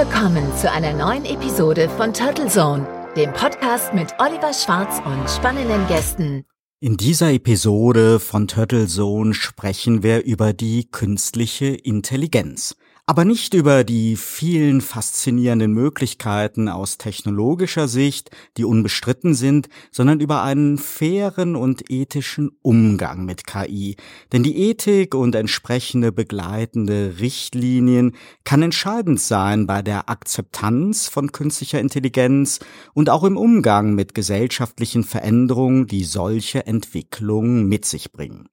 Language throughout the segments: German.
willkommen zu einer neuen Episode von Turtle Zone, dem Podcast mit Oliver Schwarz und spannenden Gästen. In dieser Episode von Turtle Zone sprechen wir über die künstliche Intelligenz aber nicht über die vielen faszinierenden Möglichkeiten aus technologischer Sicht, die unbestritten sind, sondern über einen fairen und ethischen Umgang mit KI. Denn die Ethik und entsprechende begleitende Richtlinien kann entscheidend sein bei der Akzeptanz von künstlicher Intelligenz und auch im Umgang mit gesellschaftlichen Veränderungen, die solche Entwicklungen mit sich bringen.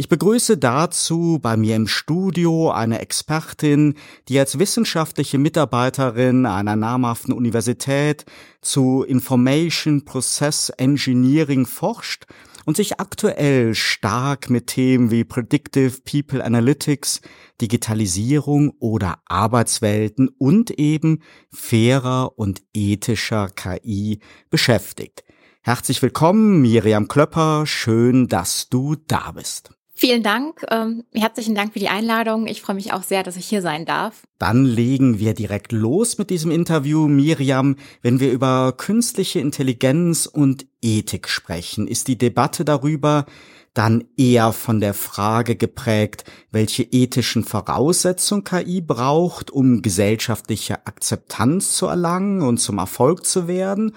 Ich begrüße dazu bei mir im Studio eine Expertin, die als wissenschaftliche Mitarbeiterin einer namhaften Universität zu Information Process Engineering forscht und sich aktuell stark mit Themen wie Predictive People Analytics, Digitalisierung oder Arbeitswelten und eben fairer und ethischer KI beschäftigt. Herzlich willkommen, Miriam Klöpper. Schön, dass du da bist. Vielen Dank. Ähm, herzlichen Dank für die Einladung. Ich freue mich auch sehr, dass ich hier sein darf. Dann legen wir direkt los mit diesem Interview. Miriam, wenn wir über künstliche Intelligenz und Ethik sprechen, ist die Debatte darüber dann eher von der Frage geprägt, welche ethischen Voraussetzungen KI braucht, um gesellschaftliche Akzeptanz zu erlangen und zum Erfolg zu werden?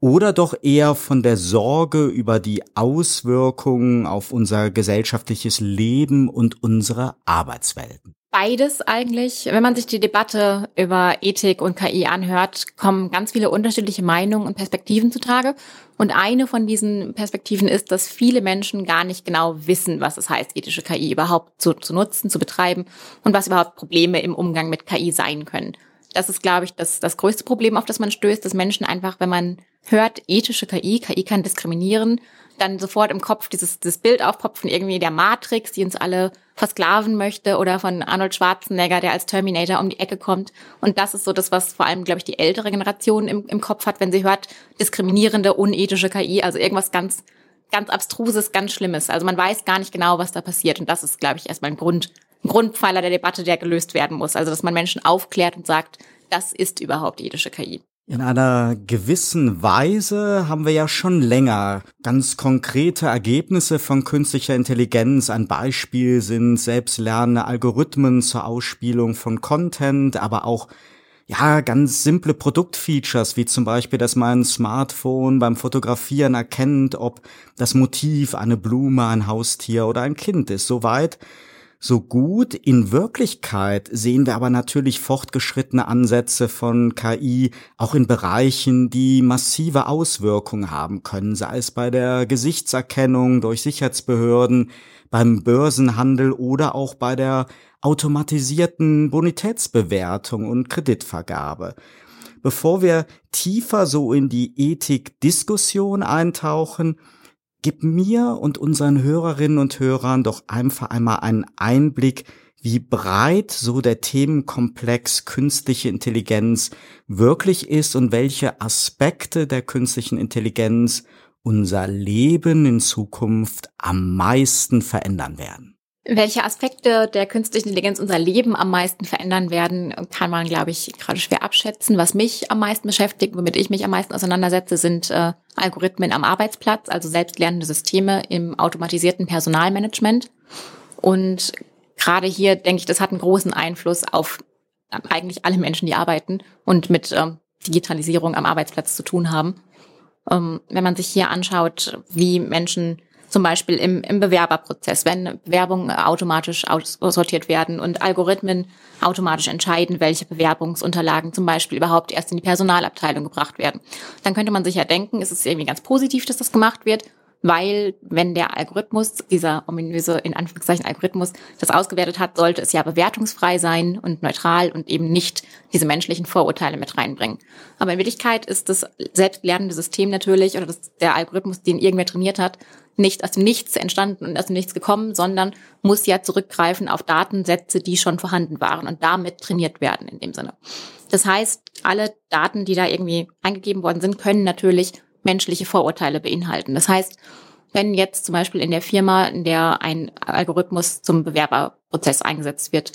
Oder doch eher von der Sorge über die Auswirkungen auf unser gesellschaftliches Leben und unsere Arbeitswelten? Beides eigentlich. Wenn man sich die Debatte über Ethik und KI anhört, kommen ganz viele unterschiedliche Meinungen und Perspektiven zutage. Und eine von diesen Perspektiven ist, dass viele Menschen gar nicht genau wissen, was es heißt, ethische KI überhaupt zu, zu nutzen, zu betreiben und was überhaupt Probleme im Umgang mit KI sein können. Das ist, glaube ich, das, das größte Problem, auf das man stößt, dass Menschen einfach, wenn man hört ethische KI, KI kann diskriminieren, dann sofort im Kopf dieses, dieses Bild aufpoppt von irgendwie der Matrix, die uns alle versklaven möchte oder von Arnold Schwarzenegger, der als Terminator um die Ecke kommt. Und das ist so das, was vor allem, glaube ich, die ältere Generation im, im Kopf hat, wenn sie hört, diskriminierende, unethische KI, also irgendwas ganz, ganz abstruses, ganz Schlimmes. Also man weiß gar nicht genau, was da passiert. Und das ist, glaube ich, erstmal ein Grund, ein Grundpfeiler der Debatte, der gelöst werden muss. Also, dass man Menschen aufklärt und sagt, das ist überhaupt ethische KI. In einer gewissen Weise haben wir ja schon länger ganz konkrete Ergebnisse von künstlicher Intelligenz. Ein Beispiel sind selbstlernende Algorithmen zur Ausspielung von Content, aber auch ja, ganz simple Produktfeatures, wie zum Beispiel, dass mein Smartphone beim Fotografieren erkennt, ob das Motiv eine Blume, ein Haustier oder ein Kind ist. Soweit so gut. In Wirklichkeit sehen wir aber natürlich fortgeschrittene Ansätze von KI auch in Bereichen, die massive Auswirkungen haben können, sei es bei der Gesichtserkennung durch Sicherheitsbehörden, beim Börsenhandel oder auch bei der automatisierten Bonitätsbewertung und Kreditvergabe. Bevor wir tiefer so in die Ethikdiskussion eintauchen, Gib mir und unseren Hörerinnen und Hörern doch einfach einmal einen Einblick, wie breit so der Themenkomplex künstliche Intelligenz wirklich ist und welche Aspekte der künstlichen Intelligenz unser Leben in Zukunft am meisten verändern werden. Welche Aspekte der künstlichen Intelligenz unser Leben am meisten verändern werden, kann man, glaube ich, gerade schwer abschätzen. Was mich am meisten beschäftigt, womit ich mich am meisten auseinandersetze, sind äh, Algorithmen am Arbeitsplatz, also selbstlernende Systeme im automatisierten Personalmanagement. Und gerade hier denke ich, das hat einen großen Einfluss auf eigentlich alle Menschen, die arbeiten und mit ähm, Digitalisierung am Arbeitsplatz zu tun haben. Ähm, wenn man sich hier anschaut, wie Menschen zum Beispiel im, im Bewerberprozess, wenn Bewerbungen automatisch aussortiert werden und Algorithmen automatisch entscheiden, welche Bewerbungsunterlagen zum Beispiel überhaupt erst in die Personalabteilung gebracht werden. Dann könnte man sich ja denken, ist es irgendwie ganz positiv, dass das gemacht wird weil wenn der Algorithmus, dieser ominöse in Anführungszeichen Algorithmus, das ausgewertet hat, sollte es ja bewertungsfrei sein und neutral und eben nicht diese menschlichen Vorurteile mit reinbringen. Aber in Wirklichkeit ist das selbstlernende System natürlich oder das, der Algorithmus, den irgendwer trainiert hat, nicht aus dem Nichts entstanden und aus dem Nichts gekommen, sondern muss ja zurückgreifen auf Datensätze, die schon vorhanden waren und damit trainiert werden in dem Sinne. Das heißt, alle Daten, die da irgendwie eingegeben worden sind, können natürlich menschliche Vorurteile beinhalten. Das heißt, wenn jetzt zum Beispiel in der Firma, in der ein Algorithmus zum Bewerberprozess eingesetzt wird,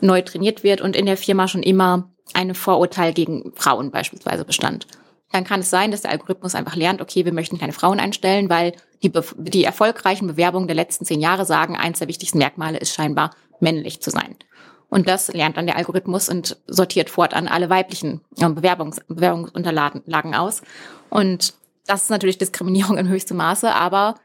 neu trainiert wird und in der Firma schon immer ein Vorurteil gegen Frauen beispielsweise bestand. Dann kann es sein, dass der Algorithmus einfach lernt, okay, wir möchten keine Frauen einstellen, weil die, die erfolgreichen Bewerbungen der letzten zehn Jahre sagen, eins der wichtigsten Merkmale ist scheinbar männlich zu sein. Und das lernt dann der Algorithmus und sortiert fortan alle weiblichen äh, Bewerbungs Bewerbungsunterlagen aus. Und das ist natürlich Diskriminierung in höchstem Maße, aber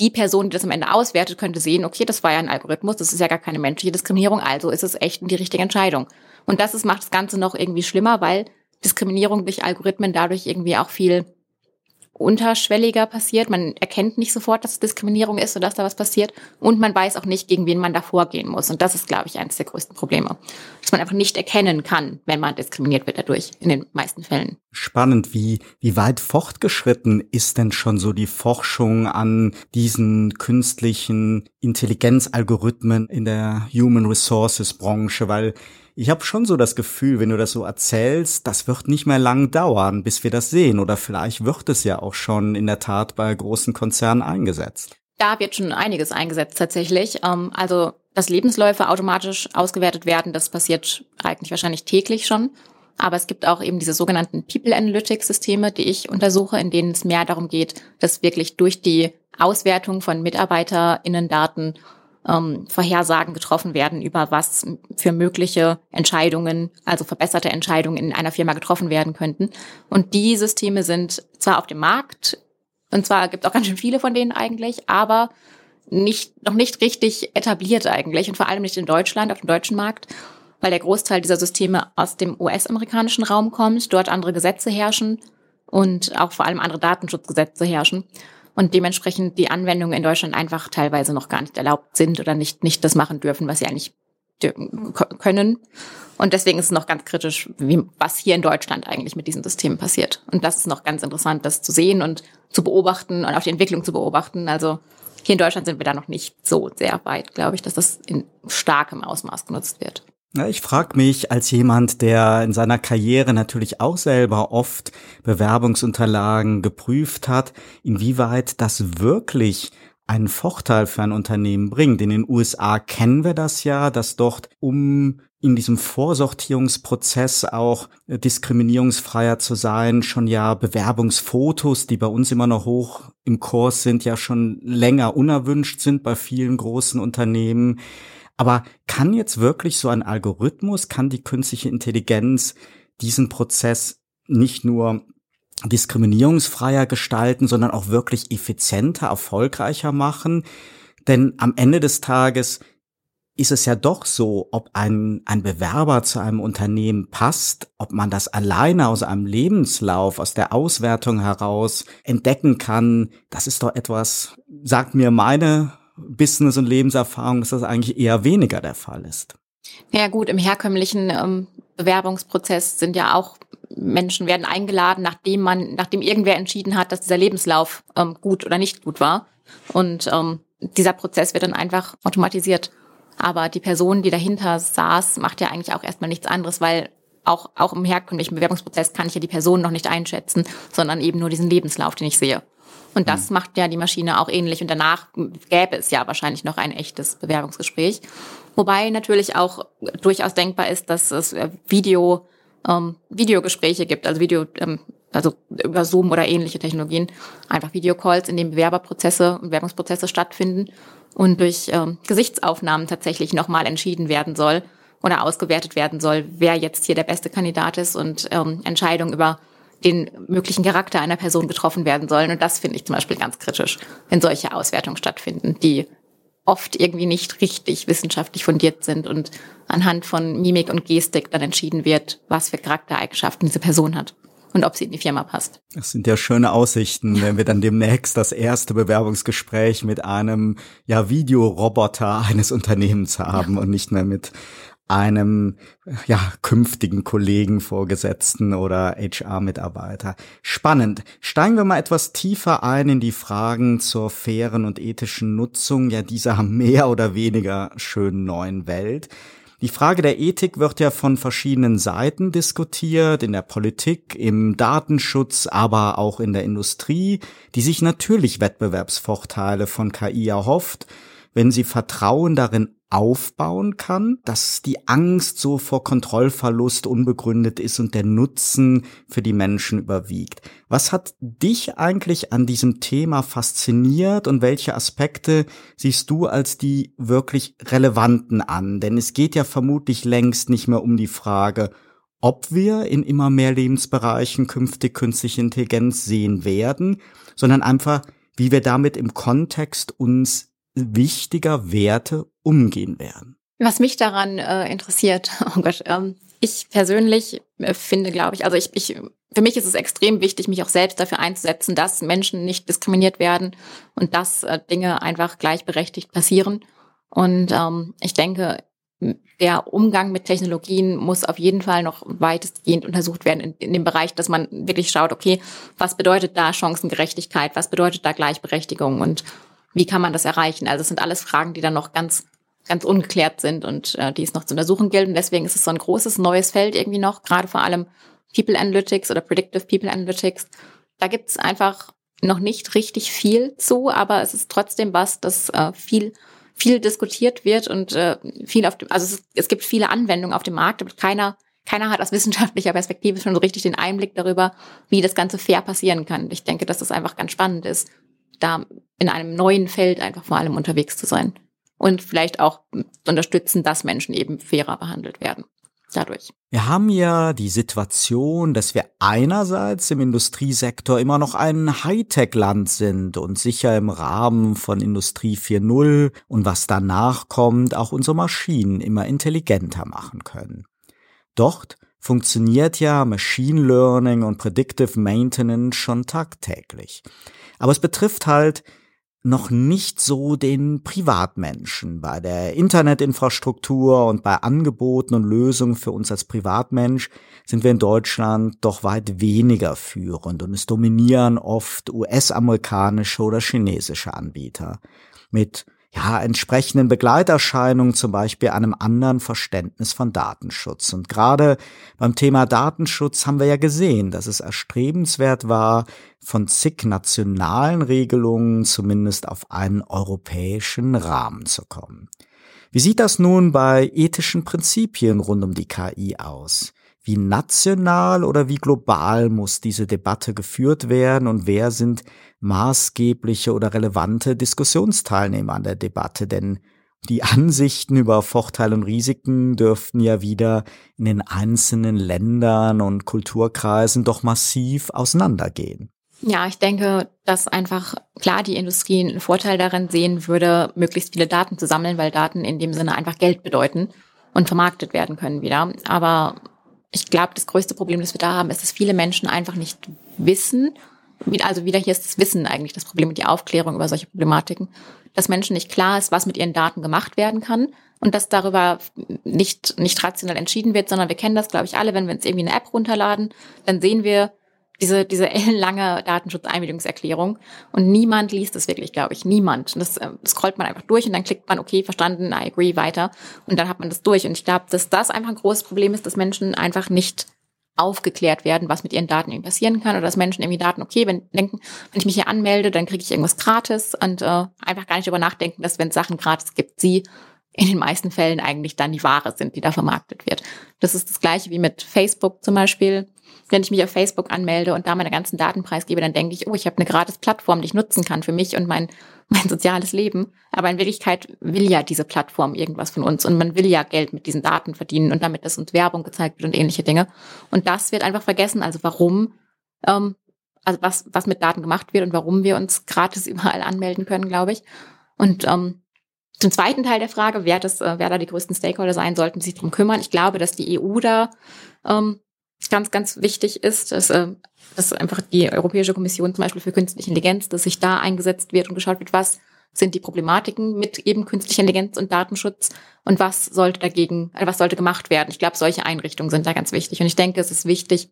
die Person, die das am Ende auswertet, könnte sehen, okay, das war ja ein Algorithmus, das ist ja gar keine menschliche Diskriminierung, also ist es echt die richtige Entscheidung. Und das ist, macht das Ganze noch irgendwie schlimmer, weil Diskriminierung durch Algorithmen dadurch irgendwie auch viel unterschwelliger passiert. Man erkennt nicht sofort, dass es Diskriminierung ist oder dass da was passiert. Und man weiß auch nicht, gegen wen man da vorgehen muss. Und das ist, glaube ich, eines der größten Probleme. Dass man einfach nicht erkennen kann, wenn man diskriminiert wird dadurch, in den meisten Fällen. Spannend. Wie, wie weit fortgeschritten ist denn schon so die Forschung an diesen künstlichen Intelligenzalgorithmen in der Human Resources Branche? Weil ich habe schon so das Gefühl, wenn du das so erzählst, das wird nicht mehr lang dauern, bis wir das sehen. Oder vielleicht wird es ja auch schon in der Tat bei großen Konzernen eingesetzt. Da wird schon einiges eingesetzt tatsächlich. Ähm, also, dass Lebensläufe automatisch ausgewertet werden, das passiert eigentlich wahrscheinlich täglich schon. Aber es gibt auch eben diese sogenannten People Analytics Systeme, die ich untersuche, in denen es mehr darum geht, dass wirklich durch die Auswertung von MitarbeiterInnen-Daten ähm, Vorhersagen getroffen werden über was für mögliche Entscheidungen, also verbesserte Entscheidungen in einer Firma getroffen werden könnten. Und die Systeme sind zwar auf dem Markt, und zwar gibt es auch ganz schön viele von denen eigentlich, aber nicht, noch nicht richtig etabliert eigentlich und vor allem nicht in Deutschland, auf dem deutschen Markt, weil der Großteil dieser Systeme aus dem US-amerikanischen Raum kommt, dort andere Gesetze herrschen und auch vor allem andere Datenschutzgesetze herrschen und dementsprechend die Anwendungen in Deutschland einfach teilweise noch gar nicht erlaubt sind oder nicht, nicht das machen dürfen, was sie eigentlich können. Und deswegen ist es noch ganz kritisch, wie, was hier in Deutschland eigentlich mit diesen Systemen passiert. Und das ist noch ganz interessant, das zu sehen und zu beobachten und auch die Entwicklung zu beobachten. Also hier in Deutschland sind wir da noch nicht so sehr weit, glaube ich, dass das in starkem Ausmaß genutzt wird. Ja, ich frage mich als jemand, der in seiner Karriere natürlich auch selber oft Bewerbungsunterlagen geprüft hat, inwieweit das wirklich einen Vorteil für ein Unternehmen bringt. In den USA kennen wir das ja, dass dort um in diesem Vorsortierungsprozess auch diskriminierungsfreier zu sein, schon ja Bewerbungsfotos, die bei uns immer noch hoch im Kurs sind, ja schon länger unerwünscht sind bei vielen großen Unternehmen. Aber kann jetzt wirklich so ein Algorithmus, kann die künstliche Intelligenz diesen Prozess nicht nur diskriminierungsfreier gestalten, sondern auch wirklich effizienter, erfolgreicher machen? Denn am Ende des Tages ist es ja doch so, ob ein, ein Bewerber zu einem Unternehmen passt, ob man das alleine aus einem Lebenslauf, aus der Auswertung heraus entdecken kann, das ist doch etwas, sagt mir meine Business- und Lebenserfahrung, dass das eigentlich eher weniger der Fall ist. Ja gut, im herkömmlichen ähm, Bewerbungsprozess sind ja auch Menschen werden eingeladen, nachdem man, nachdem irgendwer entschieden hat, dass dieser Lebenslauf ähm, gut oder nicht gut war. Und ähm, dieser Prozess wird dann einfach automatisiert. Aber die Person, die dahinter saß, macht ja eigentlich auch erstmal nichts anderes, weil auch, auch im herkömmlichen Bewerbungsprozess kann ich ja die Person noch nicht einschätzen, sondern eben nur diesen Lebenslauf, den ich sehe. Und das mhm. macht ja die Maschine auch ähnlich. Und danach gäbe es ja wahrscheinlich noch ein echtes Bewerbungsgespräch. Wobei natürlich auch durchaus denkbar ist, dass es äh, Video, ähm, Videogespräche gibt, also Video, ähm, also über Zoom oder ähnliche Technologien, einfach Videocalls, in denen Bewerberprozesse und Bewerbungsprozesse stattfinden und durch ähm, Gesichtsaufnahmen tatsächlich nochmal entschieden werden soll oder ausgewertet werden soll, wer jetzt hier der beste Kandidat ist und ähm, Entscheidungen über den möglichen Charakter einer Person getroffen werden sollen. Und das finde ich zum Beispiel ganz kritisch, wenn solche Auswertungen stattfinden, die oft irgendwie nicht richtig wissenschaftlich fundiert sind und anhand von Mimik und Gestik dann entschieden wird, was für Charaktereigenschaften diese Person hat und ob sie in die Firma passt. Das sind ja schöne Aussichten, wenn wir dann demnächst das erste Bewerbungsgespräch mit einem ja Videoroboter eines Unternehmens haben ja. und nicht mehr mit einem ja künftigen Kollegen, Vorgesetzten oder HR-Mitarbeiter. Spannend. Steigen wir mal etwas tiefer ein in die Fragen zur fairen und ethischen Nutzung ja dieser mehr oder weniger schönen neuen Welt. Die Frage der Ethik wird ja von verschiedenen Seiten diskutiert, in der Politik, im Datenschutz, aber auch in der Industrie, die sich natürlich Wettbewerbsvorteile von KI erhofft wenn sie Vertrauen darin aufbauen kann, dass die Angst so vor Kontrollverlust unbegründet ist und der Nutzen für die Menschen überwiegt. Was hat dich eigentlich an diesem Thema fasziniert und welche Aspekte siehst du als die wirklich relevanten an? Denn es geht ja vermutlich längst nicht mehr um die Frage, ob wir in immer mehr Lebensbereichen künftig künstliche Intelligenz sehen werden, sondern einfach, wie wir damit im Kontext uns wichtiger Werte umgehen werden. Was mich daran äh, interessiert, oh Gott, ähm, ich persönlich äh, finde, glaube ich, also ich, ich, für mich ist es extrem wichtig, mich auch selbst dafür einzusetzen, dass Menschen nicht diskriminiert werden und dass äh, Dinge einfach gleichberechtigt passieren. Und ähm, ich denke, der Umgang mit Technologien muss auf jeden Fall noch weitestgehend untersucht werden in, in, dem Bereich, dass man wirklich schaut, okay, was bedeutet da Chancengerechtigkeit, was bedeutet da Gleichberechtigung und wie kann man das erreichen? Also es sind alles Fragen, die dann noch ganz, ganz ungeklärt sind und äh, die es noch zu untersuchen gilt. Und deswegen ist es so ein großes neues Feld irgendwie noch, gerade vor allem People Analytics oder Predictive People Analytics. Da gibt es einfach noch nicht richtig viel zu, aber es ist trotzdem was, das äh, viel viel diskutiert wird und äh, viel auf dem, also es, es gibt viele Anwendungen auf dem Markt, aber keiner keiner hat aus wissenschaftlicher Perspektive schon so richtig den Einblick darüber, wie das Ganze fair passieren kann. Ich denke, dass das einfach ganz spannend ist, da in einem neuen Feld einfach vor allem unterwegs zu sein und vielleicht auch unterstützen, dass Menschen eben fairer behandelt werden. Dadurch. Wir haben ja die Situation, dass wir einerseits im Industriesektor immer noch ein Hightech-Land sind und sicher im Rahmen von Industrie 4.0 und was danach kommt, auch unsere Maschinen immer intelligenter machen können. Dort funktioniert ja Machine Learning und Predictive Maintenance schon tagtäglich. Aber es betrifft halt noch nicht so den Privatmenschen. Bei der Internetinfrastruktur und bei Angeboten und Lösungen für uns als Privatmensch sind wir in Deutschland doch weit weniger führend und es dominieren oft US-amerikanische oder chinesische Anbieter mit ja, entsprechenden Begleiterscheinungen, zum Beispiel einem anderen Verständnis von Datenschutz. Und gerade beim Thema Datenschutz haben wir ja gesehen, dass es erstrebenswert war, von zig nationalen Regelungen zumindest auf einen europäischen Rahmen zu kommen. Wie sieht das nun bei ethischen Prinzipien rund um die KI aus? Wie national oder wie global muss diese Debatte geführt werden und wer sind maßgebliche oder relevante Diskussionsteilnehmer an der Debatte? Denn die Ansichten über Vorteile und Risiken dürften ja wieder in den einzelnen Ländern und Kulturkreisen doch massiv auseinandergehen. Ja, ich denke, dass einfach klar die Industrie einen Vorteil darin sehen würde, möglichst viele Daten zu sammeln, weil Daten in dem Sinne einfach Geld bedeuten und vermarktet werden können wieder. Aber ich glaube, das größte Problem, das wir da haben, ist, dass viele Menschen einfach nicht wissen, also wieder hier ist das Wissen eigentlich das Problem und die Aufklärung über solche Problematiken, dass Menschen nicht klar ist, was mit ihren Daten gemacht werden kann und dass darüber nicht, nicht rational entschieden wird, sondern wir kennen das, glaube ich, alle, wenn wir uns irgendwie eine App runterladen, dann sehen wir, diese, diese ellenlange Datenschutzeinwilligungserklärung. Und niemand liest das wirklich, glaube ich. Niemand. Das, äh, scrollt man einfach durch und dann klickt man, okay, verstanden, I agree, weiter. Und dann hat man das durch. Und ich glaube, dass das einfach ein großes Problem ist, dass Menschen einfach nicht aufgeklärt werden, was mit ihren Daten irgendwie passieren kann. Oder dass Menschen irgendwie Daten, okay, wenn denken, wenn ich mich hier anmelde, dann kriege ich irgendwas gratis und äh, einfach gar nicht darüber nachdenken, dass wenn es Sachen gratis gibt, sie in den meisten Fällen eigentlich dann die Ware sind, die da vermarktet wird. Das ist das gleiche wie mit Facebook zum Beispiel wenn ich mich auf Facebook anmelde und da meine ganzen Daten preisgebe, dann denke ich, oh, ich habe eine gratis Plattform, die ich nutzen kann für mich und mein, mein soziales Leben. Aber in Wirklichkeit will ja diese Plattform irgendwas von uns und man will ja Geld mit diesen Daten verdienen und damit, dass uns Werbung gezeigt wird und ähnliche Dinge. Und das wird einfach vergessen. Also warum, ähm, also was, was mit Daten gemacht wird und warum wir uns gratis überall anmelden können, glaube ich. Und ähm, zum zweiten Teil der Frage, wer, das, äh, wer da die größten Stakeholder sein sollten, sich darum kümmern. Ich glaube, dass die EU da ähm, ganz, ganz wichtig ist, dass, äh, dass einfach die Europäische Kommission zum Beispiel für künstliche Intelligenz, dass sich da eingesetzt wird und geschaut wird, was sind die Problematiken mit eben künstlicher Intelligenz und Datenschutz und was sollte dagegen, äh, was sollte gemacht werden. Ich glaube, solche Einrichtungen sind da ganz wichtig. Und ich denke, es ist wichtig,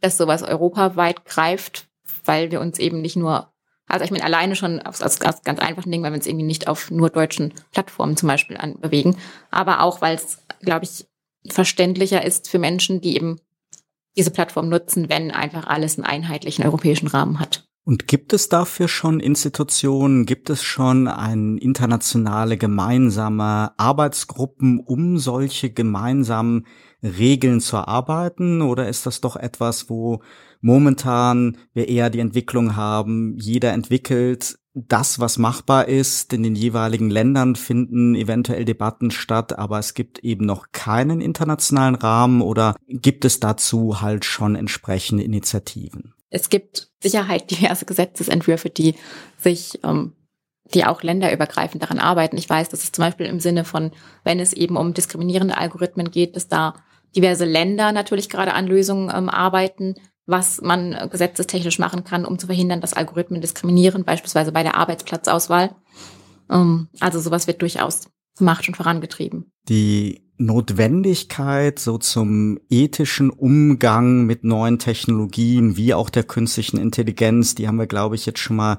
dass sowas europaweit greift, weil wir uns eben nicht nur, also ich meine, alleine schon aus, aus, aus ganz einfachen Dingen, weil wir uns irgendwie nicht auf nur deutschen Plattformen zum Beispiel anbewegen, aber auch, weil es, glaube ich, verständlicher ist für Menschen, die eben diese Plattform nutzen, wenn einfach alles einen einheitlichen europäischen Rahmen hat. Und gibt es dafür schon Institutionen, gibt es schon ein internationale gemeinsame Arbeitsgruppen, um solche gemeinsamen Regeln zu erarbeiten? Oder ist das doch etwas, wo momentan wir eher die Entwicklung haben, jeder entwickelt das, was machbar ist. In den jeweiligen Ländern finden eventuell Debatten statt, aber es gibt eben noch keinen internationalen Rahmen oder gibt es dazu halt schon entsprechende Initiativen? es gibt Sicherheit diverse Gesetzesentwürfe, die sich, ähm, die auch länderübergreifend daran arbeiten. Ich weiß, dass es zum Beispiel im Sinne von, wenn es eben um diskriminierende Algorithmen geht, dass da diverse Länder natürlich gerade an Lösungen ähm, arbeiten, was man gesetzestechnisch machen kann, um zu verhindern, dass Algorithmen diskriminieren, beispielsweise bei der Arbeitsplatzauswahl. Ähm, also sowas wird durchaus gemacht und vorangetrieben. Die Notwendigkeit so zum ethischen Umgang mit neuen Technologien wie auch der künstlichen Intelligenz, die haben wir, glaube ich, jetzt schon mal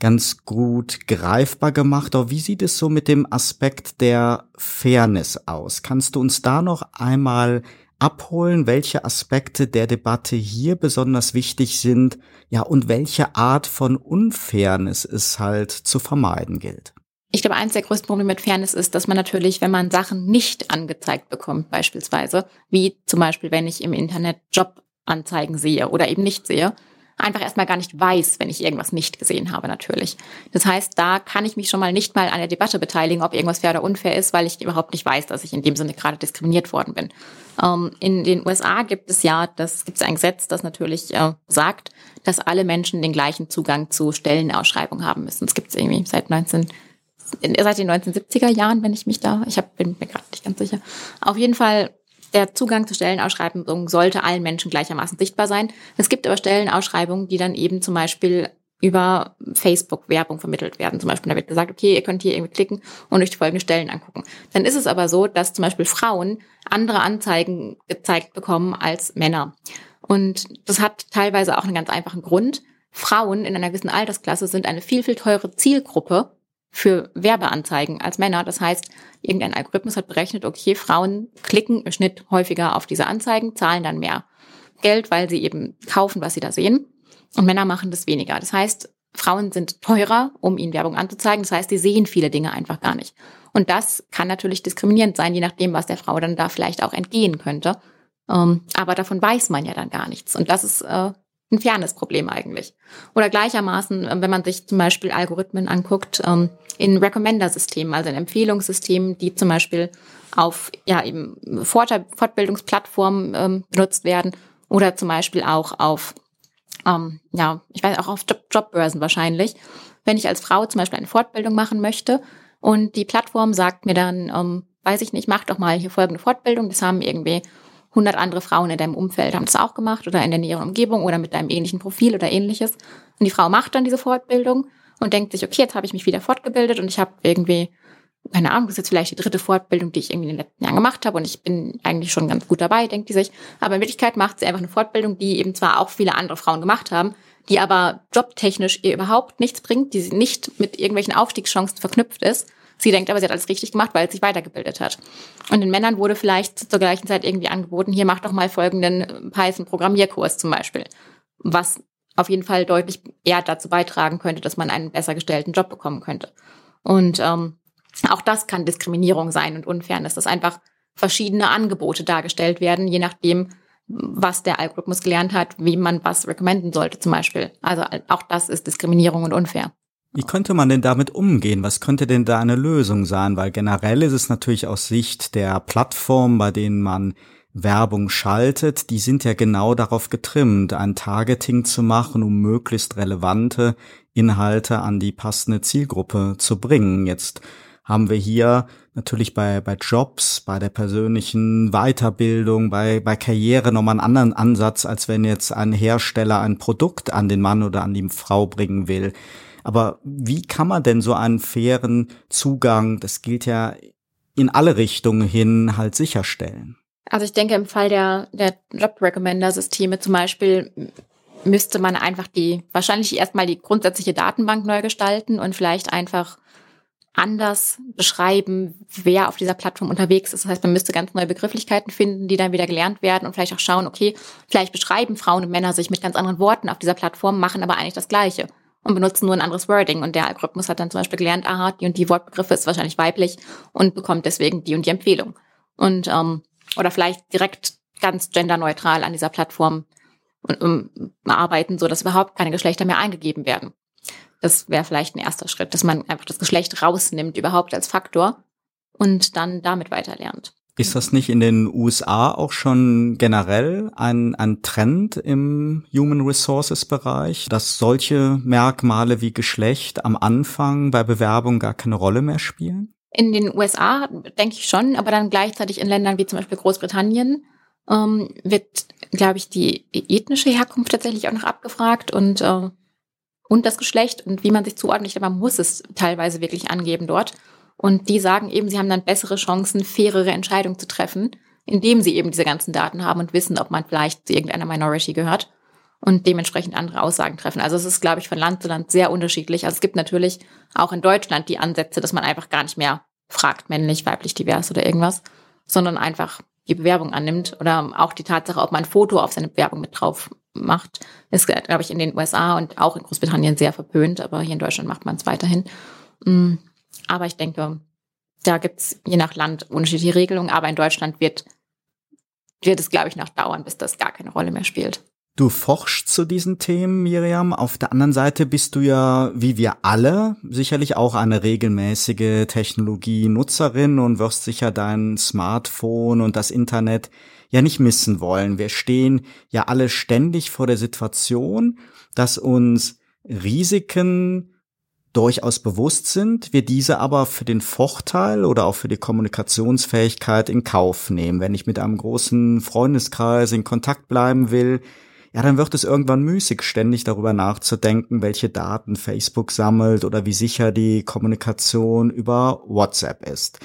ganz gut greifbar gemacht. Aber wie sieht es so mit dem Aspekt der Fairness aus? Kannst du uns da noch einmal abholen, welche Aspekte der Debatte hier besonders wichtig sind, ja, und welche Art von Unfairness es halt zu vermeiden gilt? Ich glaube, eines der größten Probleme mit Fairness ist, dass man natürlich, wenn man Sachen nicht angezeigt bekommt, beispielsweise, wie zum Beispiel, wenn ich im Internet Jobanzeigen sehe oder eben nicht sehe, einfach erstmal gar nicht weiß, wenn ich irgendwas nicht gesehen habe, natürlich. Das heißt, da kann ich mich schon mal nicht mal an der Debatte beteiligen, ob irgendwas fair oder unfair ist, weil ich überhaupt nicht weiß, dass ich in dem Sinne gerade diskriminiert worden bin. Ähm, in den USA gibt es ja, das gibt es ein Gesetz, das natürlich äh, sagt, dass alle Menschen den gleichen Zugang zu Stellenausschreibungen haben müssen. Es gibt es irgendwie seit 19 seit den 1970er Jahren, wenn ich mich da, ich hab, bin mir gerade nicht ganz sicher. Auf jeden Fall, der Zugang zu Stellenausschreibungen sollte allen Menschen gleichermaßen sichtbar sein. Es gibt aber Stellenausschreibungen, die dann eben zum Beispiel über Facebook Werbung vermittelt werden. Zum Beispiel, da wird gesagt, okay, ihr könnt hier irgendwie klicken und euch die folgenden Stellen angucken. Dann ist es aber so, dass zum Beispiel Frauen andere Anzeigen gezeigt bekommen als Männer. Und das hat teilweise auch einen ganz einfachen Grund. Frauen in einer gewissen Altersklasse sind eine viel, viel teure Zielgruppe für Werbeanzeigen als Männer. Das heißt, irgendein Algorithmus hat berechnet, okay, Frauen klicken im Schnitt häufiger auf diese Anzeigen, zahlen dann mehr Geld, weil sie eben kaufen, was sie da sehen. Und Männer machen das weniger. Das heißt, Frauen sind teurer, um ihnen Werbung anzuzeigen. Das heißt, die sehen viele Dinge einfach gar nicht. Und das kann natürlich diskriminierend sein, je nachdem, was der Frau dann da vielleicht auch entgehen könnte. Ähm, aber davon weiß man ja dann gar nichts. Und das ist ein Fairness-Problem eigentlich. Oder gleichermaßen, äh, wenn man sich zum Beispiel Algorithmen anguckt, ähm, in Recommender-Systemen, also in Empfehlungssystemen, die zum Beispiel auf ja eben Fort Fortbildungsplattformen ähm, benutzt werden oder zum Beispiel auch auf ähm, ja ich weiß auch auf Job Jobbörsen wahrscheinlich. Wenn ich als Frau zum Beispiel eine Fortbildung machen möchte und die Plattform sagt mir dann, weiß ich nicht, mach doch mal hier folgende Fortbildung. Das haben irgendwie 100 andere Frauen in deinem Umfeld haben das auch gemacht oder in der näheren Umgebung oder mit deinem ähnlichen Profil oder ähnliches. Und die Frau macht dann diese Fortbildung und denkt sich, okay, jetzt habe ich mich wieder fortgebildet und ich habe irgendwie, keine Ahnung, das ist jetzt vielleicht die dritte Fortbildung, die ich irgendwie in den letzten Jahren gemacht habe und ich bin eigentlich schon ganz gut dabei, denkt die sich. Aber in Wirklichkeit macht sie einfach eine Fortbildung, die eben zwar auch viele andere Frauen gemacht haben, die aber jobtechnisch ihr überhaupt nichts bringt, die nicht mit irgendwelchen Aufstiegschancen verknüpft ist Sie denkt aber, sie hat alles richtig gemacht, weil sie sich weitergebildet hat. Und den Männern wurde vielleicht zur gleichen Zeit irgendwie angeboten, hier mach doch mal folgenden Python-Programmierkurs zum Beispiel. Was auf jeden Fall deutlich eher dazu beitragen könnte, dass man einen besser gestellten Job bekommen könnte. Und ähm, auch das kann Diskriminierung sein und Unfairness, dass einfach verschiedene Angebote dargestellt werden, je nachdem, was der Algorithmus gelernt hat, wie man was recommenden sollte zum Beispiel. Also auch das ist Diskriminierung und unfair. Wie könnte man denn damit umgehen? Was könnte denn da eine Lösung sein? Weil generell ist es natürlich aus Sicht der Plattform, bei denen man Werbung schaltet, die sind ja genau darauf getrimmt, ein Targeting zu machen, um möglichst relevante Inhalte an die passende Zielgruppe zu bringen. Jetzt haben wir hier natürlich bei, bei Jobs, bei der persönlichen Weiterbildung, bei, bei Karriere nochmal einen anderen Ansatz, als wenn jetzt ein Hersteller ein Produkt an den Mann oder an die Frau bringen will. Aber wie kann man denn so einen fairen Zugang, das gilt ja in alle Richtungen hin, halt sicherstellen? Also ich denke, im Fall der, der Job-Recommender-Systeme zum Beispiel müsste man einfach die, wahrscheinlich erstmal die grundsätzliche Datenbank neu gestalten und vielleicht einfach anders beschreiben, wer auf dieser Plattform unterwegs ist. Das heißt, man müsste ganz neue Begrifflichkeiten finden, die dann wieder gelernt werden und vielleicht auch schauen, okay, vielleicht beschreiben Frauen und Männer sich mit ganz anderen Worten auf dieser Plattform, machen aber eigentlich das Gleiche und benutzen nur ein anderes Wording. Und der Algorithmus hat dann zum Beispiel gelernt, aha, die und die Wortbegriffe ist wahrscheinlich weiblich und bekommt deswegen die und die Empfehlung. Und ähm, oder vielleicht direkt ganz genderneutral an dieser Plattform und um, arbeiten, so dass überhaupt keine Geschlechter mehr eingegeben werden. Das wäre vielleicht ein erster Schritt, dass man einfach das Geschlecht rausnimmt überhaupt als Faktor und dann damit weiterlernt. Ist das nicht in den USA auch schon generell ein, ein Trend im Human Resources Bereich, dass solche Merkmale wie Geschlecht am Anfang bei Bewerbung gar keine Rolle mehr spielen? In den USA denke ich schon, aber dann gleichzeitig in Ländern wie zum Beispiel Großbritannien ähm, wird, glaube ich, die ethnische Herkunft tatsächlich auch noch abgefragt und äh, und das Geschlecht und wie man sich zuordnet, aber man muss es teilweise wirklich angeben dort. Und die sagen eben, sie haben dann bessere Chancen, fairere Entscheidungen zu treffen, indem sie eben diese ganzen Daten haben und wissen, ob man vielleicht zu irgendeiner Minority gehört und dementsprechend andere Aussagen treffen. Also es ist, glaube ich, von Land zu Land sehr unterschiedlich. Also es gibt natürlich auch in Deutschland die Ansätze, dass man einfach gar nicht mehr fragt, männlich, weiblich, divers oder irgendwas, sondern einfach die Bewerbung annimmt oder auch die Tatsache, ob man ein Foto auf seine Bewerbung mit drauf macht, ist, glaube ich, in den USA und auch in Großbritannien sehr verpönt, aber hier in Deutschland macht man es weiterhin. Aber ich denke, da gibt es je nach Land unterschiedliche Regelungen, aber in Deutschland wird, wird es, glaube ich, noch dauern, bis das gar keine Rolle mehr spielt. Du forschst zu diesen Themen, Miriam. Auf der anderen Seite bist du ja, wie wir alle, sicherlich auch eine regelmäßige Technologienutzerin und wirst sicher dein Smartphone und das Internet ja nicht missen wollen. Wir stehen ja alle ständig vor der Situation, dass uns Risiken durchaus bewusst sind, wir diese aber für den Vorteil oder auch für die Kommunikationsfähigkeit in Kauf nehmen. Wenn ich mit einem großen Freundeskreis in Kontakt bleiben will, ja, dann wird es irgendwann müßig, ständig darüber nachzudenken, welche Daten Facebook sammelt oder wie sicher die Kommunikation über WhatsApp ist.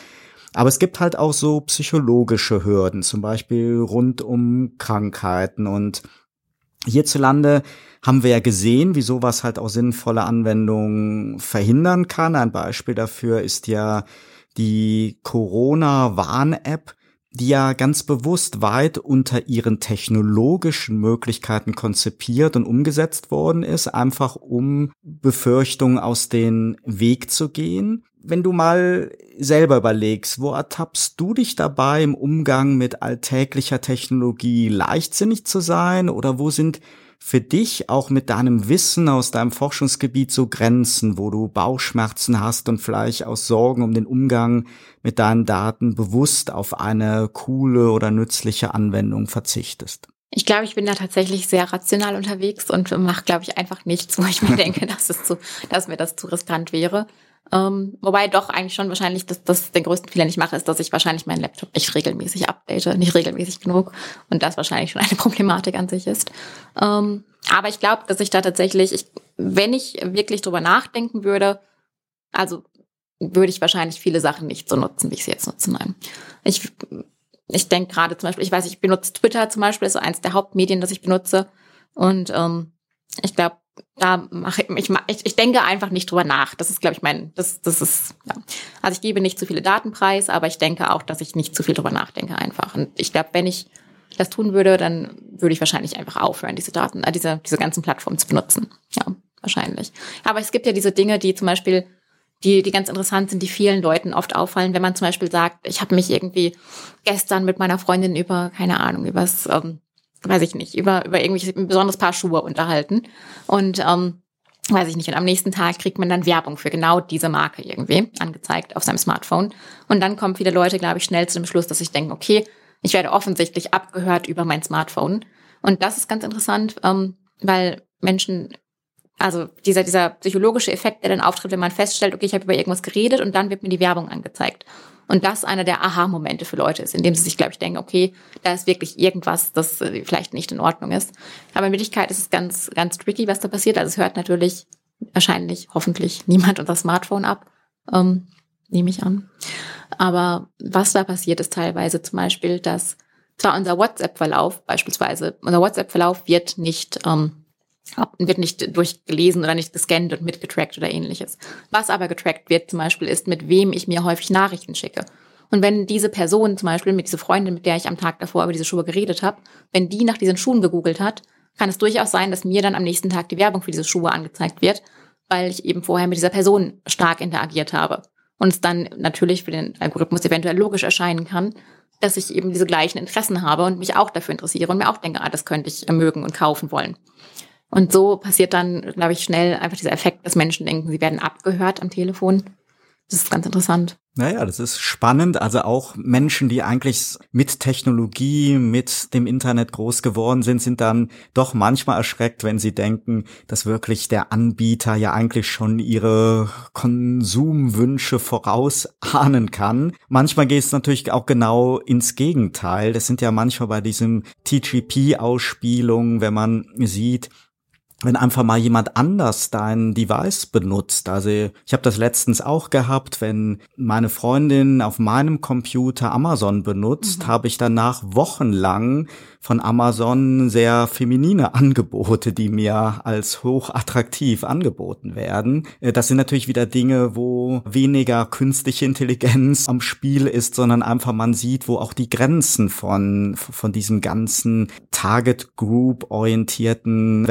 Aber es gibt halt auch so psychologische Hürden, zum Beispiel rund um Krankheiten. Und hierzulande haben wir ja gesehen, wie sowas halt auch sinnvolle Anwendungen verhindern kann. Ein Beispiel dafür ist ja die Corona-Warn-App, die ja ganz bewusst weit unter ihren technologischen Möglichkeiten konzipiert und umgesetzt worden ist, einfach um Befürchtungen aus dem Weg zu gehen. Wenn du mal selber überlegst, wo ertappst du dich dabei im Umgang mit alltäglicher Technologie leichtsinnig zu sein oder wo sind für dich auch mit deinem Wissen aus deinem Forschungsgebiet so Grenzen, wo du Bauchschmerzen hast und vielleicht aus Sorgen um den Umgang mit deinen Daten bewusst auf eine coole oder nützliche Anwendung verzichtest? Ich glaube, ich bin da tatsächlich sehr rational unterwegs und mache, glaube ich, einfach nichts, wo ich mir denke, dass es zu, dass mir das zu riskant wäre. Ähm, wobei doch eigentlich schon wahrscheinlich, dass das den größten Fehler nicht mache, ist, dass ich wahrscheinlich meinen Laptop nicht regelmäßig update, nicht regelmäßig genug und das wahrscheinlich schon eine Problematik an sich ist. Ähm, aber ich glaube, dass ich da tatsächlich, ich, wenn ich wirklich drüber nachdenken würde, also würde ich wahrscheinlich viele Sachen nicht so nutzen, wie ich sie jetzt nutze. Nein. Ich, ich denke gerade zum Beispiel, ich weiß, ich benutze Twitter zum Beispiel, ist so eins der Hauptmedien, das ich benutze. Und ähm, ich glaube, da mache ich, ich, ich denke einfach nicht drüber nach. Das ist, glaube ich, mein, das, das ist, ja. Also ich gebe nicht zu viele Daten preis, aber ich denke auch, dass ich nicht zu viel drüber nachdenke einfach. Und ich glaube, wenn ich das tun würde, dann würde ich wahrscheinlich einfach aufhören, diese Daten, äh, diese, diese ganzen Plattformen zu benutzen. Ja, wahrscheinlich. Aber es gibt ja diese Dinge, die zum Beispiel, die, die ganz interessant sind, die vielen Leuten oft auffallen, wenn man zum Beispiel sagt, ich habe mich irgendwie gestern mit meiner Freundin über, keine Ahnung, übers ähm, weiß ich nicht, über, über irgendwie ein besonderes Paar Schuhe unterhalten. Und ähm, weiß ich nicht, und am nächsten Tag kriegt man dann Werbung für genau diese Marke irgendwie angezeigt auf seinem Smartphone. Und dann kommen viele Leute, glaube ich, schnell zu dem Schluss, dass ich denke, okay, ich werde offensichtlich abgehört über mein Smartphone. Und das ist ganz interessant, ähm, weil Menschen, also dieser, dieser psychologische Effekt, der dann auftritt, wenn man feststellt, okay, ich habe über irgendwas geredet und dann wird mir die Werbung angezeigt. Und das einer der Aha-Momente für Leute ist, indem sie sich, glaube ich, denken, okay, da ist wirklich irgendwas, das äh, vielleicht nicht in Ordnung ist. Aber in Wirklichkeit ist es ganz, ganz tricky, was da passiert. Also es hört natürlich wahrscheinlich, hoffentlich niemand unser Smartphone ab, ähm, nehme ich an. Aber was da passiert, ist teilweise zum Beispiel, dass zwar unser WhatsApp-Verlauf beispielsweise, unser WhatsApp-Verlauf wird nicht ähm, wird nicht durchgelesen oder nicht gescannt und mitgetrackt oder ähnliches. Was aber getrackt wird zum Beispiel ist, mit wem ich mir häufig Nachrichten schicke. Und wenn diese Person zum Beispiel, mit dieser Freundin, mit der ich am Tag davor über diese Schuhe geredet habe, wenn die nach diesen Schuhen gegoogelt hat, kann es durchaus sein, dass mir dann am nächsten Tag die Werbung für diese Schuhe angezeigt wird, weil ich eben vorher mit dieser Person stark interagiert habe. Und es dann natürlich für den Algorithmus eventuell logisch erscheinen kann, dass ich eben diese gleichen Interessen habe und mich auch dafür interessiere und mir auch denke, ah, das könnte ich mögen und kaufen wollen. Und so passiert dann, glaube ich, schnell einfach dieser Effekt, dass Menschen denken, sie werden abgehört am Telefon. Das ist ganz interessant. Naja, das ist spannend. Also auch Menschen, die eigentlich mit Technologie, mit dem Internet groß geworden sind, sind dann doch manchmal erschreckt, wenn sie denken, dass wirklich der Anbieter ja eigentlich schon ihre Konsumwünsche vorausahnen kann. Manchmal geht es natürlich auch genau ins Gegenteil. Das sind ja manchmal bei diesem TGP-Ausspielungen, wenn man sieht, wenn einfach mal jemand anders dein Device benutzt. Also ich habe das letztens auch gehabt, wenn meine Freundin auf meinem Computer Amazon benutzt, mhm. habe ich danach wochenlang von Amazon sehr feminine Angebote, die mir als hochattraktiv angeboten werden. Äh, das sind natürlich wieder Dinge, wo weniger künstliche Intelligenz am Spiel ist, sondern einfach man sieht, wo auch die Grenzen von, von diesem ganzen Target Group orientierten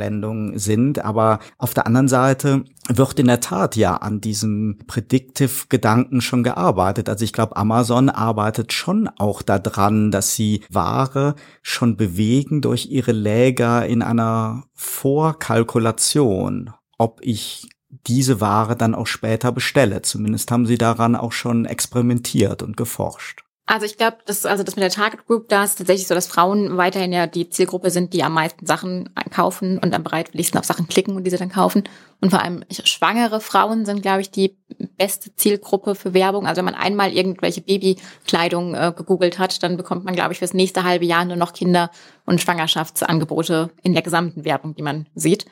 Werbeeinblendungen sind. Aber auf der anderen Seite wird in der Tat ja an diesem Predictive-Gedanken schon gearbeitet. Also ich glaube, Amazon arbeitet schon auch daran, dass sie Ware schon bewegen durch ihre Läger in einer Vorkalkulation, ob ich diese Ware dann auch später bestelle. Zumindest haben sie daran auch schon experimentiert und geforscht. Also ich glaube, das, also das mit der Target Group, da ist tatsächlich so, dass Frauen weiterhin ja die Zielgruppe sind, die am meisten Sachen kaufen und am bereitwilligsten auf Sachen klicken und diese dann kaufen. Und vor allem schwangere Frauen sind, glaube ich, die beste Zielgruppe für Werbung. Also wenn man einmal irgendwelche Babykleidung äh, gegoogelt hat, dann bekommt man, glaube ich, fürs nächste halbe Jahr nur noch Kinder- und Schwangerschaftsangebote in der gesamten Werbung, die man sieht.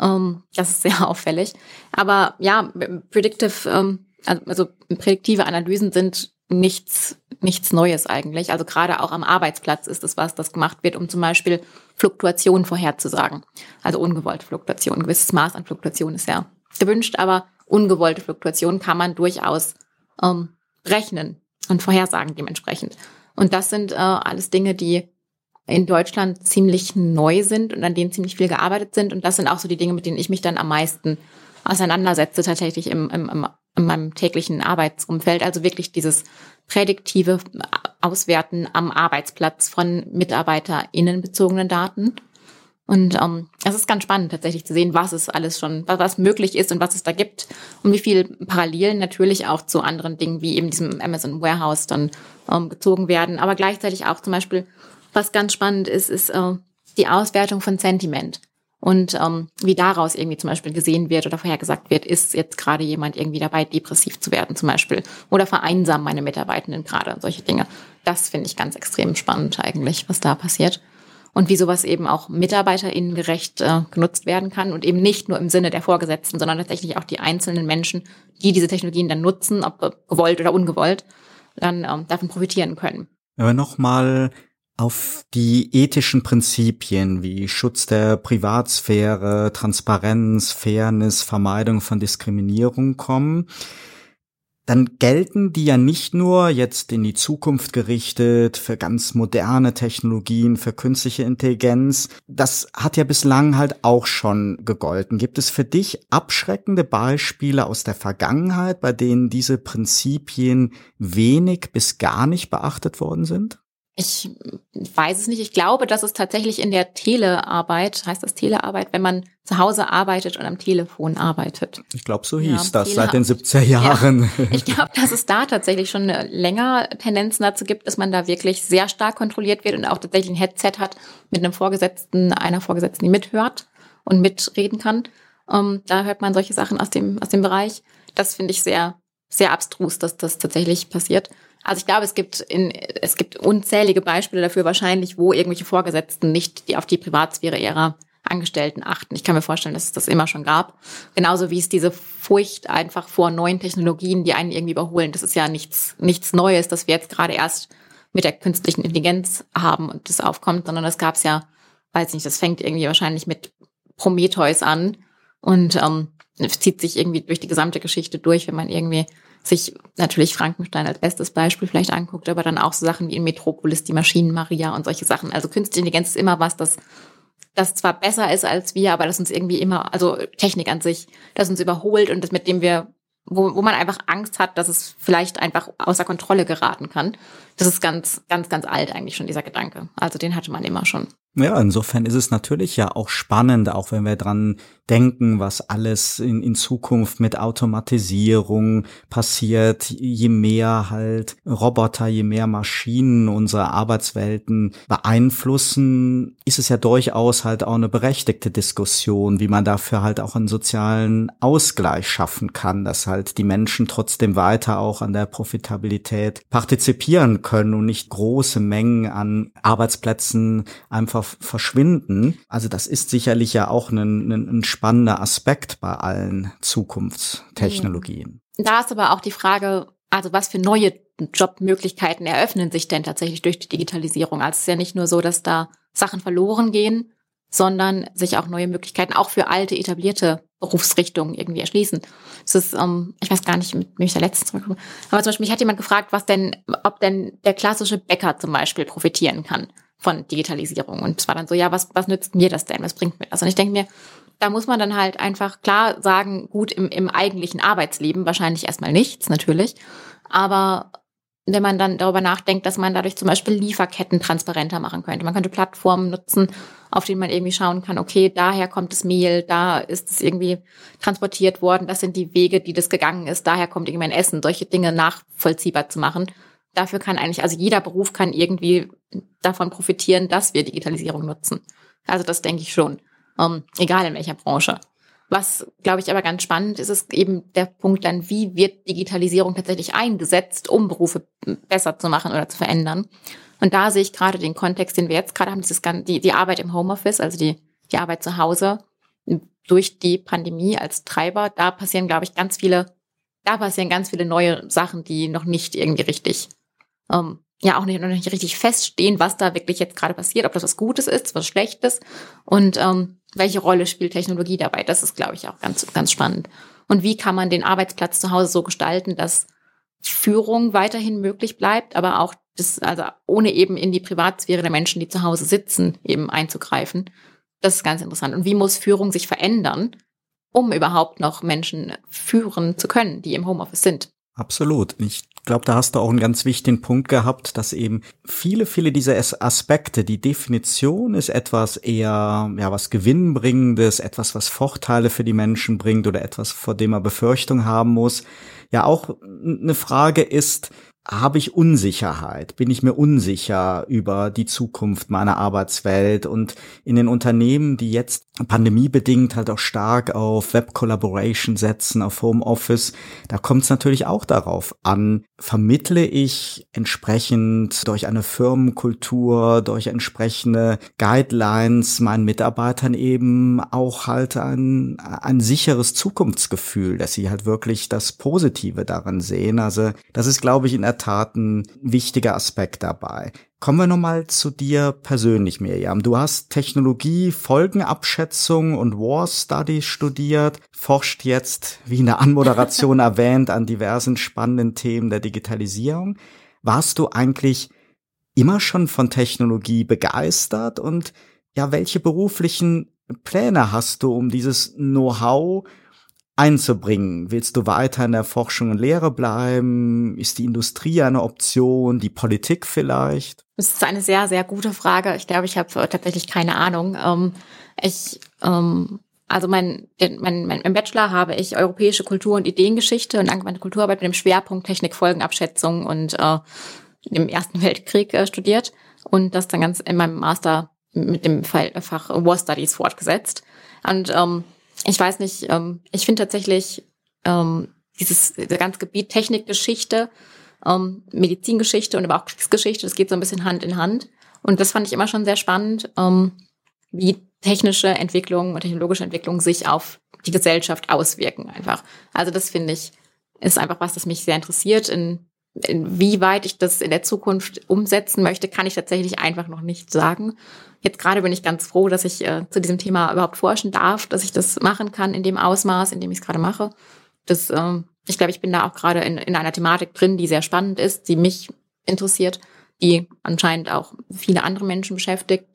Ähm, das ist sehr auffällig. Aber ja, predictive, ähm, also prädiktive Analysen sind nichts, nichts Neues eigentlich. Also gerade auch am Arbeitsplatz ist es was, das gemacht wird, um zum Beispiel Fluktuation vorherzusagen. Also ungewollte Fluktuation. Ein gewisses Maß an Fluktuation ist ja gewünscht, aber ungewollte Fluktuation kann man durchaus ähm, rechnen und vorhersagen dementsprechend. Und das sind äh, alles Dinge, die in Deutschland ziemlich neu sind und an denen ziemlich viel gearbeitet sind. Und das sind auch so die Dinge, mit denen ich mich dann am meisten auseinandersetze, tatsächlich im, im, im in meinem täglichen Arbeitsumfeld. Also wirklich dieses prädiktive Auswerten am Arbeitsplatz von MitarbeiterInnen bezogenen Daten. Und ähm, es ist ganz spannend tatsächlich zu sehen, was es alles schon, was, möglich ist und was es da gibt und wie viel Parallelen natürlich auch zu anderen Dingen wie eben diesem Amazon Warehouse dann ähm, gezogen werden. Aber gleichzeitig auch zum Beispiel, was ganz spannend ist, ist äh, die Auswertung von Sentiment. Und ähm, wie daraus irgendwie zum Beispiel gesehen wird oder vorhergesagt wird, ist jetzt gerade jemand irgendwie dabei, depressiv zu werden zum Beispiel. Oder vereinsamen meine Mitarbeitenden gerade und solche Dinge. Das finde ich ganz extrem spannend eigentlich, was da passiert. Und wie sowas eben auch MitarbeiterInnen gerecht äh, genutzt werden kann und eben nicht nur im Sinne der Vorgesetzten, sondern tatsächlich auch die einzelnen Menschen, die diese Technologien dann nutzen, ob gewollt oder ungewollt, dann ähm, davon profitieren können. Aber nochmal auf die ethischen Prinzipien wie Schutz der Privatsphäre, Transparenz, Fairness, Vermeidung von Diskriminierung kommen, dann gelten die ja nicht nur jetzt in die Zukunft gerichtet für ganz moderne Technologien, für künstliche Intelligenz. Das hat ja bislang halt auch schon gegolten. Gibt es für dich abschreckende Beispiele aus der Vergangenheit, bei denen diese Prinzipien wenig bis gar nicht beachtet worden sind? Ich weiß es nicht. Ich glaube, dass es tatsächlich in der Telearbeit, heißt das Telearbeit, wenn man zu Hause arbeitet und am Telefon arbeitet. Ich glaube, so hieß ja, das Tele seit den 70er Jahren. Ja, ich glaube, dass es da tatsächlich schon länger Tendenzen dazu gibt, dass man da wirklich sehr stark kontrolliert wird und auch tatsächlich ein Headset hat mit einem Vorgesetzten, einer Vorgesetzten, die mithört und mitreden kann. Um, ähm, da hört man solche Sachen aus dem, aus dem Bereich. Das finde ich sehr, sehr abstrus, dass das tatsächlich passiert. Also ich glaube, es gibt in, es gibt unzählige Beispiele dafür wahrscheinlich, wo irgendwelche Vorgesetzten nicht die auf die Privatsphäre ihrer Angestellten achten. Ich kann mir vorstellen, dass es das immer schon gab. Genauso wie es diese Furcht einfach vor neuen Technologien, die einen irgendwie überholen. Das ist ja nichts, nichts Neues, dass wir jetzt gerade erst mit der künstlichen Intelligenz haben und das aufkommt, sondern das gab es ja, weiß nicht, das fängt irgendwie wahrscheinlich mit Prometheus an und ähm, zieht sich irgendwie durch die gesamte Geschichte durch, wenn man irgendwie sich natürlich Frankenstein als bestes Beispiel vielleicht anguckt, aber dann auch so Sachen wie in Metropolis, die Maschinen Maria und solche Sachen. Also Künstliche Intelligenz ist immer was, das das zwar besser ist als wir, aber das uns irgendwie immer, also Technik an sich, das uns überholt und das mit dem wir, wo, wo man einfach Angst hat, dass es vielleicht einfach außer Kontrolle geraten kann. Das ist ganz, ganz, ganz alt eigentlich schon, dieser Gedanke. Also den hatte man immer schon. Ja, insofern ist es natürlich ja auch spannend, auch wenn wir dran denken, was alles in, in Zukunft mit Automatisierung passiert, je mehr halt Roboter, je mehr Maschinen unsere Arbeitswelten beeinflussen, ist es ja durchaus halt auch eine berechtigte Diskussion, wie man dafür halt auch einen sozialen Ausgleich schaffen kann, dass halt die Menschen trotzdem weiter auch an der Profitabilität partizipieren können und nicht große Mengen an Arbeitsplätzen einfach verschwinden. Also das ist sicherlich ja auch ein, ein, spannender Aspekt bei allen Zukunftstechnologien. Da ist aber auch die Frage, also was für neue Jobmöglichkeiten eröffnen sich denn tatsächlich durch die Digitalisierung? Also es ist ja nicht nur so, dass da Sachen verloren gehen, sondern sich auch neue Möglichkeiten auch für alte etablierte Berufsrichtungen irgendwie erschließen. Das ist, ähm, ich weiß gar nicht, mit mir ich da letztens zurückkomme. Aber zum Beispiel, mich hat jemand gefragt, was denn, ob denn der klassische Bäcker zum Beispiel profitieren kann von Digitalisierung. Und es war dann so, ja, was, was nützt mir das denn? Was bringt mir das? Und ich denke mir, da muss man dann halt einfach klar sagen, gut, im, im eigentlichen Arbeitsleben wahrscheinlich erstmal nichts, natürlich. Aber wenn man dann darüber nachdenkt, dass man dadurch zum Beispiel Lieferketten transparenter machen könnte. Man könnte Plattformen nutzen, auf denen man irgendwie schauen kann, okay, daher kommt das Mehl, da ist es irgendwie transportiert worden, das sind die Wege, die das gegangen ist, daher kommt irgendwie ein Essen, solche Dinge nachvollziehbar zu machen. Dafür kann eigentlich, also jeder Beruf kann irgendwie davon profitieren, dass wir Digitalisierung nutzen. Also das denke ich schon, ähm, egal in welcher Branche. Was, glaube ich, aber ganz spannend ist, ist eben der Punkt dann, wie wird Digitalisierung tatsächlich eingesetzt, um Berufe besser zu machen oder zu verändern. Und da sehe ich gerade den Kontext, den wir jetzt gerade haben, dieses, die, die Arbeit im Homeoffice, also die, die Arbeit zu Hause durch die Pandemie als Treiber. Da passieren, glaube ich, ganz viele, da passieren ganz viele neue Sachen, die noch nicht irgendwie richtig, ähm, ja, auch nicht, noch nicht richtig feststehen, was da wirklich jetzt gerade passiert, ob das was Gutes ist, was Schlechtes. Und ähm, welche Rolle spielt Technologie dabei? Das ist, glaube ich, auch ganz, ganz spannend. Und wie kann man den Arbeitsplatz zu Hause so gestalten, dass Führung weiterhin möglich bleibt, aber auch das, also ohne eben in die Privatsphäre der Menschen, die zu Hause sitzen, eben einzugreifen. Das ist ganz interessant. Und wie muss Führung sich verändern, um überhaupt noch Menschen führen zu können, die im Homeoffice sind? Absolut. Ich glaube, da hast du auch einen ganz wichtigen Punkt gehabt, dass eben viele, viele dieser Aspekte, die Definition ist etwas eher, ja, was Gewinnbringendes, etwas, was Vorteile für die Menschen bringt oder etwas, vor dem man Befürchtung haben muss. Ja, auch eine Frage ist, habe ich Unsicherheit? Bin ich mir unsicher über die Zukunft meiner Arbeitswelt? Und in den Unternehmen, die jetzt pandemiebedingt halt auch stark auf Web Collaboration setzen, auf Homeoffice, da kommt es natürlich auch darauf an, vermittle ich entsprechend durch eine Firmenkultur, durch entsprechende Guidelines meinen Mitarbeitern eben auch halt ein, ein sicheres Zukunftsgefühl, dass sie halt wirklich das Positive darin sehen. Also das ist, glaube ich, in der Tat ein wichtiger Aspekt dabei. Kommen wir nochmal zu dir persönlich, Miriam. Du hast Technologie, Folgenabschätzung und War Studies studiert, forscht jetzt, wie in der Anmoderation erwähnt, an diversen spannenden Themen der Digitalisierung. Warst du eigentlich immer schon von Technologie begeistert und ja, welche beruflichen Pläne hast du, um dieses Know-how einzubringen? Willst du weiter in der Forschung und Lehre bleiben? Ist die Industrie eine Option? Die Politik vielleicht? Das ist eine sehr, sehr gute Frage. Ich glaube, ich habe tatsächlich keine Ahnung. Ähm, ich, ähm, also mein, mein, mein, im Bachelor habe ich europäische Kultur- und Ideengeschichte und angewandte Kulturarbeit mit dem Schwerpunkt Technik, Folgenabschätzung und äh, im Ersten Weltkrieg äh, studiert und das dann ganz in meinem Master mit dem Fach War Studies fortgesetzt. Und ähm, ich weiß nicht, ähm, ich finde tatsächlich ähm, dieses ganze Gebiet Technikgeschichte, ähm, Medizingeschichte und aber auch Kriegsgeschichte, das geht so ein bisschen Hand in Hand. Und das fand ich immer schon sehr spannend, ähm, wie technische Entwicklungen und technologische Entwicklungen sich auf die Gesellschaft auswirken einfach. Also das finde ich, ist einfach was, das mich sehr interessiert. In wie weit ich das in der Zukunft umsetzen möchte, kann ich tatsächlich einfach noch nicht sagen. Jetzt gerade bin ich ganz froh, dass ich äh, zu diesem Thema überhaupt forschen darf, dass ich das machen kann in dem Ausmaß, in dem ich es gerade mache. Das, äh, ich glaube, ich bin da auch gerade in, in einer Thematik drin, die sehr spannend ist, die mich interessiert, die anscheinend auch viele andere Menschen beschäftigt.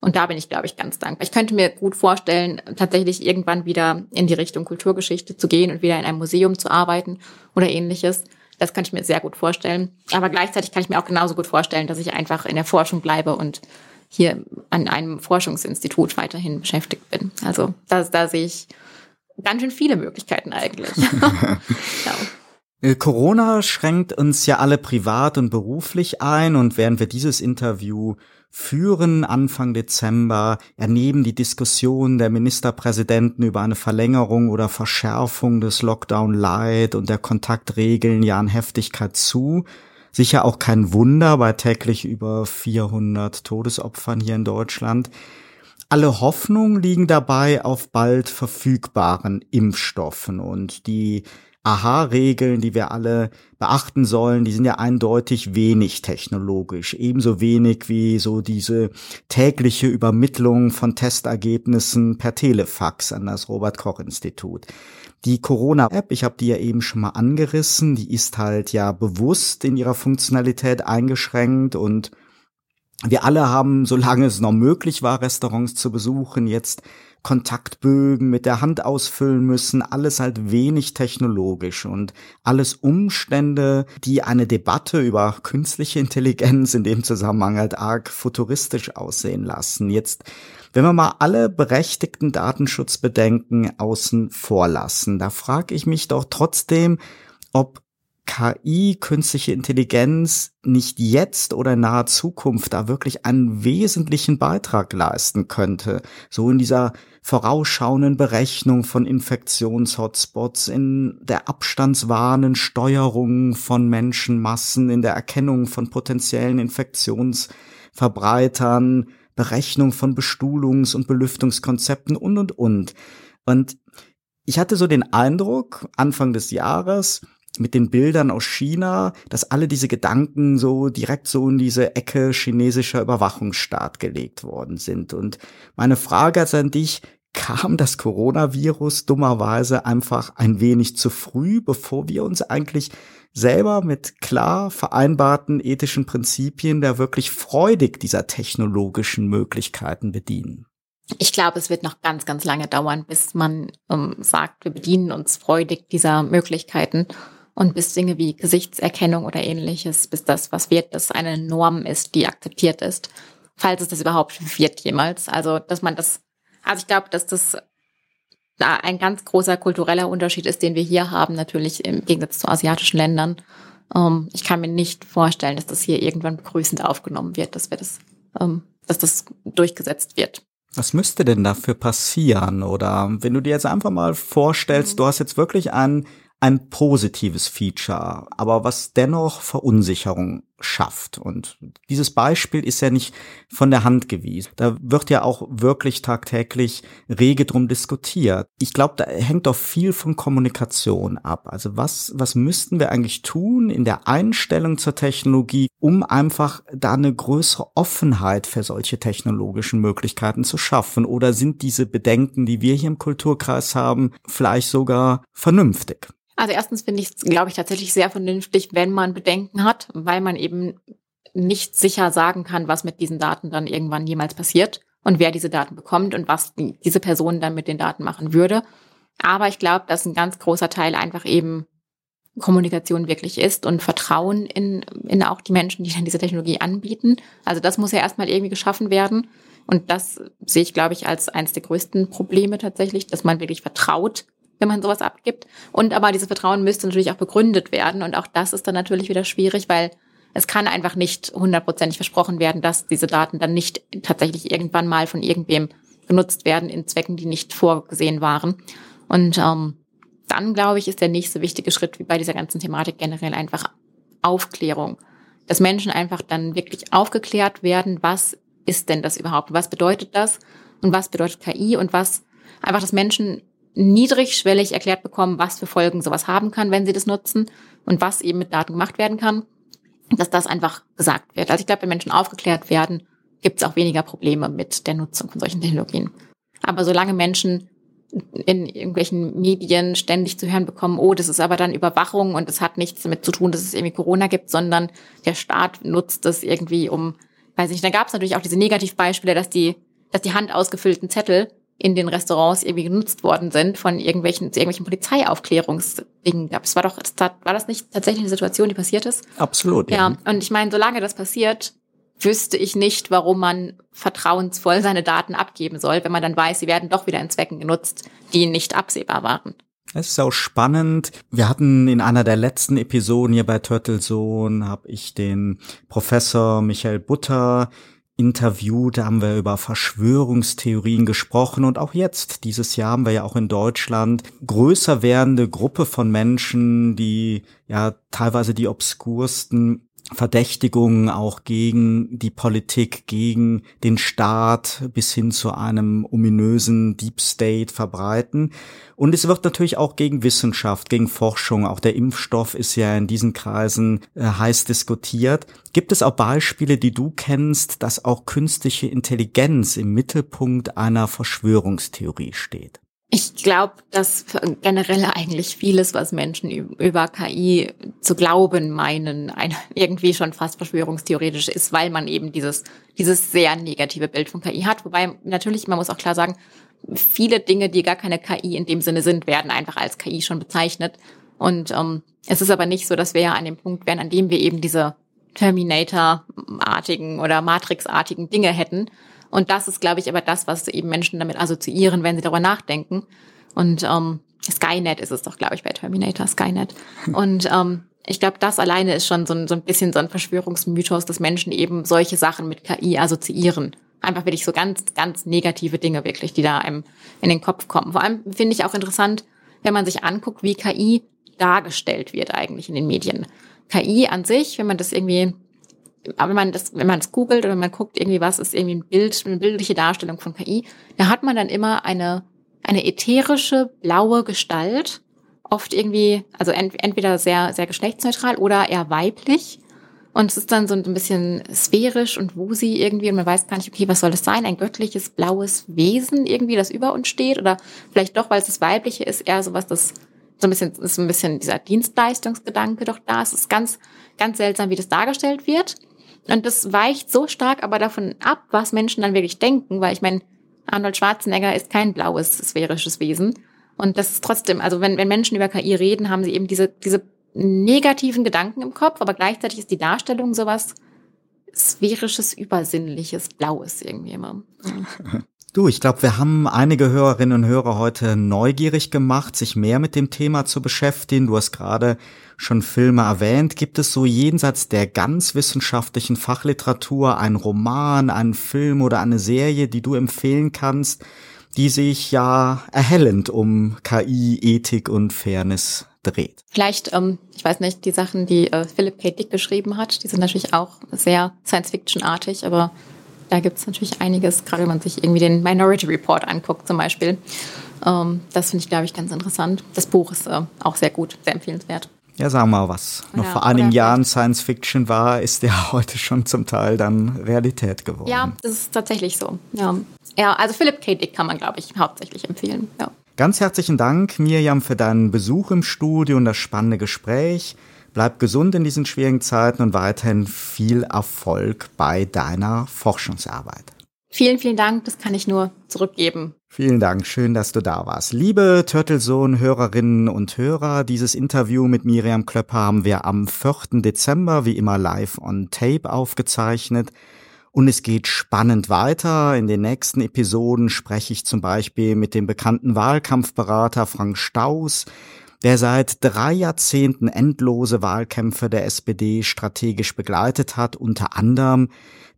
Und da bin ich, glaube ich, ganz dankbar. Ich könnte mir gut vorstellen, tatsächlich irgendwann wieder in die Richtung Kulturgeschichte zu gehen und wieder in einem Museum zu arbeiten oder ähnliches. Das kann ich mir sehr gut vorstellen. Aber gleichzeitig kann ich mir auch genauso gut vorstellen, dass ich einfach in der Forschung bleibe und hier an einem Forschungsinstitut weiterhin beschäftigt bin. Also da, da sehe ich ganz schön viele Möglichkeiten eigentlich. ja. Corona schränkt uns ja alle privat und beruflich ein und während wir dieses Interview führen Anfang Dezember, ernehmen die Diskussion der Ministerpräsidenten über eine Verlängerung oder Verschärfung des Lockdown Light und der Kontaktregeln ja an Heftigkeit zu. Sicher auch kein Wunder bei täglich über 400 Todesopfern hier in Deutschland. Alle Hoffnungen liegen dabei auf bald verfügbaren Impfstoffen und die Aha-Regeln, die wir alle beachten sollen, die sind ja eindeutig wenig technologisch. Ebenso wenig wie so diese tägliche Übermittlung von Testergebnissen per Telefax an das Robert-Koch-Institut. Die Corona-App, ich habe die ja eben schon mal angerissen, die ist halt ja bewusst in ihrer Funktionalität eingeschränkt und wir alle haben, solange es noch möglich war, Restaurants zu besuchen, jetzt Kontaktbögen mit der Hand ausfüllen müssen, alles halt wenig technologisch und alles Umstände, die eine Debatte über künstliche Intelligenz in dem Zusammenhang halt arg futuristisch aussehen lassen. Jetzt wenn wir mal alle berechtigten Datenschutzbedenken außen vor lassen, da frage ich mich doch trotzdem, ob KI, künstliche Intelligenz nicht jetzt oder in naher Zukunft da wirklich einen wesentlichen Beitrag leisten könnte. So in dieser vorausschauenden Berechnung von Infektionshotspots, in der abstandswahrenden Steuerung von Menschenmassen, in der Erkennung von potenziellen Infektionsverbreitern, Berechnung von Bestuhlungs- und Belüftungskonzepten und, und, und. Und ich hatte so den Eindruck, Anfang des Jahres, mit den Bildern aus China, dass alle diese Gedanken so direkt so in diese Ecke chinesischer Überwachungsstaat gelegt worden sind. Und meine Frage ist an dich, kam das Coronavirus dummerweise einfach ein wenig zu früh, bevor wir uns eigentlich selber mit klar vereinbarten ethischen Prinzipien der wirklich freudig dieser technologischen Möglichkeiten bedienen? Ich glaube, es wird noch ganz, ganz lange dauern, bis man ähm, sagt, wir bedienen uns freudig dieser Möglichkeiten und bis Dinge wie Gesichtserkennung oder ähnliches, bis das, was wird, das eine Norm ist, die akzeptiert ist, falls es das überhaupt wird jemals. Also, dass man das, also ich glaube, dass das da ein ganz großer kultureller Unterschied ist, den wir hier haben, natürlich im Gegensatz zu asiatischen Ländern. Ähm, ich kann mir nicht vorstellen, dass das hier irgendwann begrüßend aufgenommen wird, dass wir das, ähm, dass das durchgesetzt wird. Was müsste denn dafür passieren? Oder wenn du dir jetzt einfach mal vorstellst, mhm. du hast jetzt wirklich ein, ein positives Feature, aber was dennoch Verunsicherung schafft. Und dieses Beispiel ist ja nicht von der Hand gewiesen. Da wird ja auch wirklich tagtäglich rege drum diskutiert. Ich glaube, da hängt doch viel von Kommunikation ab. Also was, was müssten wir eigentlich tun in der Einstellung zur Technologie, um einfach da eine größere Offenheit für solche technologischen Möglichkeiten zu schaffen? Oder sind diese Bedenken, die wir hier im Kulturkreis haben, vielleicht sogar vernünftig? Also erstens finde ich es, glaube ich, tatsächlich sehr vernünftig, wenn man Bedenken hat, weil man eben nicht sicher sagen kann, was mit diesen Daten dann irgendwann jemals passiert und wer diese Daten bekommt und was die, diese Person dann mit den Daten machen würde. Aber ich glaube, dass ein ganz großer Teil einfach eben Kommunikation wirklich ist und Vertrauen in, in auch die Menschen, die dann diese Technologie anbieten. Also das muss ja erstmal irgendwie geschaffen werden. Und das sehe ich, glaube ich, als eines der größten Probleme tatsächlich, dass man wirklich vertraut wenn man sowas abgibt. Und aber dieses Vertrauen müsste natürlich auch begründet werden. Und auch das ist dann natürlich wieder schwierig, weil es kann einfach nicht hundertprozentig versprochen werden, dass diese Daten dann nicht tatsächlich irgendwann mal von irgendwem genutzt werden in Zwecken, die nicht vorgesehen waren. Und ähm, dann, glaube ich, ist der nächste wichtige Schritt wie bei dieser ganzen Thematik generell einfach Aufklärung. Dass Menschen einfach dann wirklich aufgeklärt werden, was ist denn das überhaupt? Was bedeutet das? Und was bedeutet KI? Und was einfach, dass Menschen niedrigschwellig erklärt bekommen, was für Folgen sowas haben kann, wenn sie das nutzen und was eben mit Daten gemacht werden kann, dass das einfach gesagt wird. Also ich glaube, wenn Menschen aufgeklärt werden, gibt es auch weniger Probleme mit der Nutzung von solchen Technologien. Aber solange Menschen in irgendwelchen Medien ständig zu hören bekommen, oh, das ist aber dann Überwachung und es hat nichts damit zu tun, dass es irgendwie Corona gibt, sondern der Staat nutzt das irgendwie um, weiß ich nicht, da gab es natürlich auch diese Negativbeispiele, dass die, dass die handausgefüllten Zettel in den Restaurants irgendwie genutzt worden sind von irgendwelchen, irgendwelchen Polizeiaufklärungsdingen. Das war doch, war das nicht tatsächlich eine Situation, die passiert ist? Absolut. Ja, ja. und ich meine, solange das passiert, wüsste ich nicht, warum man vertrauensvoll seine Daten abgeben soll, wenn man dann weiß, sie werden doch wieder in Zwecken genutzt, die nicht absehbar waren. Es ist auch spannend. Wir hatten in einer der letzten Episoden hier bei Turtle Zone, habe ich den Professor Michael Butter interviewt, da haben wir über Verschwörungstheorien gesprochen und auch jetzt, dieses Jahr haben wir ja auch in Deutschland größer werdende Gruppe von Menschen, die ja teilweise die obskursten Verdächtigungen auch gegen die Politik, gegen den Staat bis hin zu einem ominösen Deep State verbreiten. Und es wird natürlich auch gegen Wissenschaft, gegen Forschung, auch der Impfstoff ist ja in diesen Kreisen äh, heiß diskutiert. Gibt es auch Beispiele, die du kennst, dass auch künstliche Intelligenz im Mittelpunkt einer Verschwörungstheorie steht? Ich glaube, dass generell eigentlich vieles, was Menschen über KI zu glauben meinen, ein, irgendwie schon fast verschwörungstheoretisch ist, weil man eben dieses, dieses sehr negative Bild von KI hat. Wobei natürlich, man muss auch klar sagen, viele Dinge, die gar keine KI in dem Sinne sind, werden einfach als KI schon bezeichnet. Und ähm, es ist aber nicht so, dass wir ja an dem Punkt wären, an dem wir eben diese Terminator-artigen oder Matrix-artigen Dinge hätten, und das ist, glaube ich, aber das, was eben Menschen damit assoziieren, wenn sie darüber nachdenken. Und ähm, Skynet ist es doch, glaube ich, bei Terminator, Skynet. Und ähm, ich glaube, das alleine ist schon so ein, so ein bisschen so ein Verschwörungsmythos, dass Menschen eben solche Sachen mit KI assoziieren. Einfach wirklich so ganz, ganz negative Dinge wirklich, die da einem in den Kopf kommen. Vor allem finde ich auch interessant, wenn man sich anguckt, wie KI dargestellt wird eigentlich in den Medien. KI an sich, wenn man das irgendwie aber wenn man das, wenn man es googelt oder man guckt irgendwie, was ist irgendwie ein Bild, eine bildliche Darstellung von KI, da hat man dann immer eine, eine ätherische, blaue Gestalt, oft irgendwie, also ent, entweder sehr, sehr geschlechtsneutral oder eher weiblich. Und es ist dann so ein bisschen sphärisch und wusy irgendwie und man weiß gar nicht, okay, was soll das sein? Ein göttliches, blaues Wesen irgendwie, das über uns steht? Oder vielleicht doch, weil es das Weibliche ist, eher sowas, das so ein bisschen, ist so ein bisschen dieser Dienstleistungsgedanke doch da. Es ist ganz, ganz seltsam, wie das dargestellt wird. Und das weicht so stark aber davon ab, was Menschen dann wirklich denken, weil ich meine, Arnold Schwarzenegger ist kein blaues sphärisches Wesen. Und das ist trotzdem, also wenn, wenn Menschen über KI reden, haben sie eben diese, diese negativen Gedanken im Kopf, aber gleichzeitig ist die Darstellung sowas sphärisches, übersinnliches, blaues irgendwie immer. Du, ich glaube, wir haben einige Hörerinnen und Hörer heute neugierig gemacht, sich mehr mit dem Thema zu beschäftigen. Du hast gerade schon Filme erwähnt. Gibt es so jenseits der ganz wissenschaftlichen Fachliteratur einen Roman, einen Film oder eine Serie, die du empfehlen kannst, die sich ja erhellend um KI, Ethik und Fairness dreht? Vielleicht, ähm, ich weiß nicht, die Sachen, die äh, Philip K. Geschrieben hat, die sind natürlich auch sehr Science-Fiction-artig, aber da gibt es natürlich einiges, gerade wenn man sich irgendwie den Minority Report anguckt zum Beispiel. Ähm, das finde ich, glaube ich, ganz interessant. Das Buch ist äh, auch sehr gut, sehr empfehlenswert. Ja, sagen wir mal, was noch ja, vor einigen Jahren Science Fiction war, ist ja heute schon zum Teil dann Realität geworden. Ja, das ist tatsächlich so. Ja, ja also Philip K. Dick kann man, glaube ich, hauptsächlich empfehlen. Ja. Ganz herzlichen Dank, Mirjam, für deinen Besuch im Studio und das spannende Gespräch. Bleib gesund in diesen schwierigen Zeiten und weiterhin viel Erfolg bei deiner Forschungsarbeit. Vielen, vielen Dank. Das kann ich nur zurückgeben. Vielen Dank. Schön, dass du da warst. Liebe Turtlesohn-Hörerinnen und Hörer, dieses Interview mit Miriam Klöpper haben wir am 4. Dezember wie immer live on tape aufgezeichnet. Und es geht spannend weiter. In den nächsten Episoden spreche ich zum Beispiel mit dem bekannten Wahlkampfberater Frank Staus, der seit drei Jahrzehnten endlose Wahlkämpfe der SPD strategisch begleitet hat, unter anderem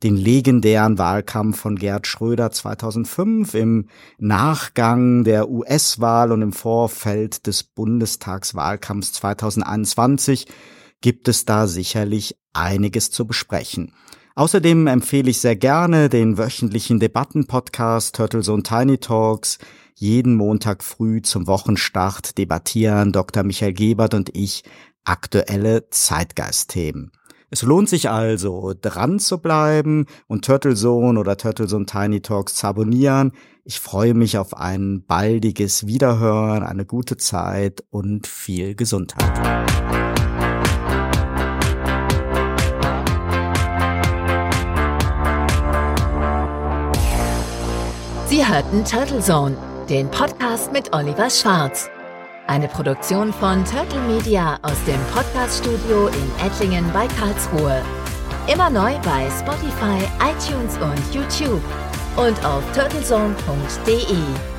den legendären Wahlkampf von Gerd Schröder 2005 im Nachgang der US-Wahl und im Vorfeld des Bundestagswahlkampfs 2021 gibt es da sicherlich einiges zu besprechen. Außerdem empfehle ich sehr gerne den wöchentlichen Debattenpodcast Turtles und Tiny Talks. Jeden Montag früh zum Wochenstart debattieren Dr. Michael Gebert und ich aktuelle Zeitgeistthemen. Es lohnt sich also, dran zu bleiben und Turtlezone oder Turtlezone Tiny Talks zu abonnieren. Ich freue mich auf ein baldiges Wiederhören, eine gute Zeit und viel Gesundheit. Sie hörten Turtle Zone, den Podcast mit Oliver Schwarz. Eine Produktion von Turtle Media aus dem Podcaststudio in Ettlingen bei Karlsruhe. Immer neu bei Spotify, iTunes und YouTube und auf turtlezone.de.